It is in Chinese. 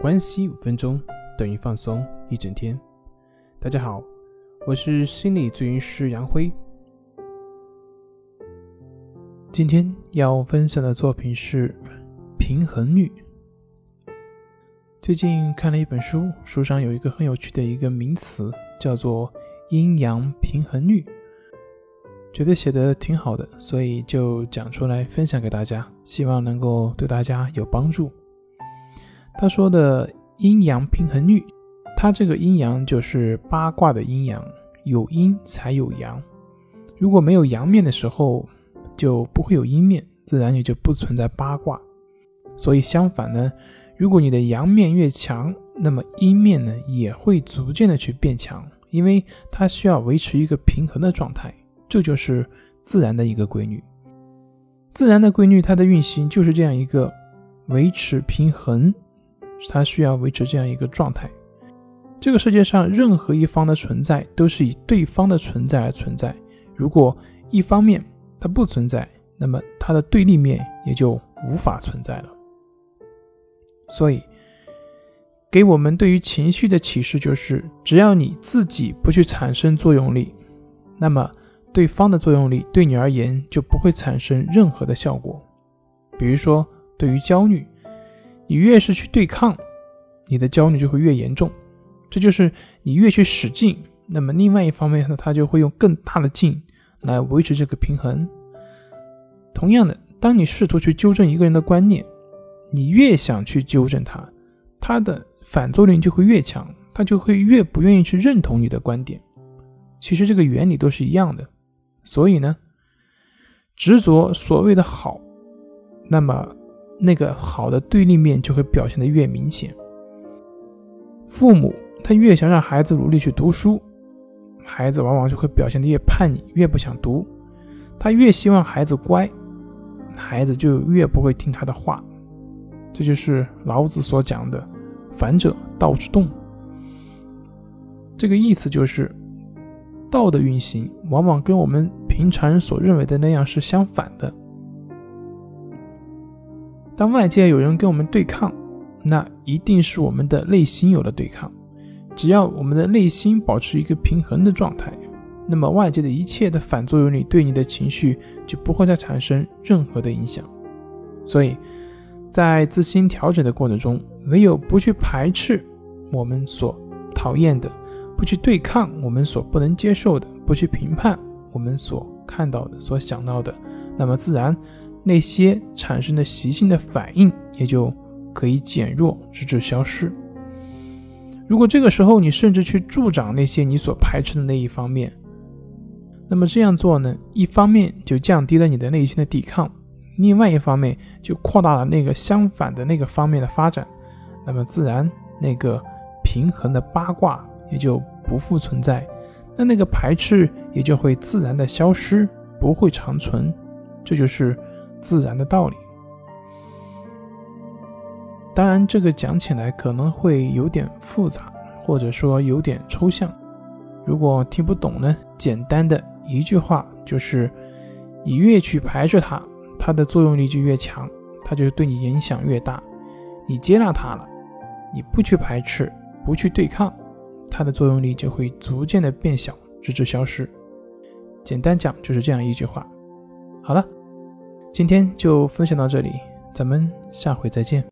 关系五分钟等于放松一整天。大家好，我是心理咨询师杨辉。今天要分享的作品是平衡律。最近看了一本书，书上有一个很有趣的一个名词，叫做阴阳平衡律，觉得写的挺好的，所以就讲出来分享给大家，希望能够对大家有帮助。他说的阴阳平衡律，他这个阴阳就是八卦的阴阳，有阴才有阳。如果没有阳面的时候，就不会有阴面，自然也就不存在八卦。所以相反呢，如果你的阳面越强，那么阴面呢也会逐渐的去变强，因为它需要维持一个平衡的状态，这就是自然的一个规律。自然的规律，它的运行就是这样一个维持平衡。它需要维持这样一个状态。这个世界上任何一方的存在都是以对方的存在而存在。如果一方面它不存在，那么它的对立面也就无法存在了。所以，给我们对于情绪的启示就是：只要你自己不去产生作用力，那么对方的作用力对你而言就不会产生任何的效果。比如说，对于焦虑。你越是去对抗，你的焦虑就会越严重。这就是你越去使劲，那么另外一方面呢，他就会用更大的劲来维持这个平衡。同样的，当你试图去纠正一个人的观念，你越想去纠正他，他的反作用就会越强，他就会越不愿意去认同你的观点。其实这个原理都是一样的。所以呢，执着所谓的好，那么。那个好的对立面就会表现得越明显。父母他越想让孩子努力去读书，孩子往往就会表现得越叛逆，越不想读。他越希望孩子乖，孩子就越不会听他的话。这就是老子所讲的“反者道之动”。这个意思就是，道的运行往往跟我们平常人所认为的那样是相反的。当外界有人跟我们对抗，那一定是我们的内心有了对抗。只要我们的内心保持一个平衡的状态，那么外界的一切的反作用力对你的情绪就不会再产生任何的影响。所以，在自心调整的过程中，唯有不去排斥我们所讨厌的，不去对抗我们所不能接受的，不去评判我们所看到的、所想到的，那么自然。那些产生的习性的反应也就可以减弱，直至消失。如果这个时候你甚至去助长那些你所排斥的那一方面，那么这样做呢，一方面就降低了你的内心的抵抗，另外一方面就扩大了那个相反的那个方面的发展，那么自然那个平衡的八卦也就不复存在，那那个排斥也就会自然的消失，不会长存。这就是。自然的道理，当然，这个讲起来可能会有点复杂，或者说有点抽象。如果听不懂呢，简单的一句话就是：你越去排斥它，它的作用力就越强，它就对你影响越大；你接纳它了，你不去排斥，不去对抗，它的作用力就会逐渐的变小，直至消失。简单讲就是这样一句话。好了。今天就分享到这里，咱们下回再见。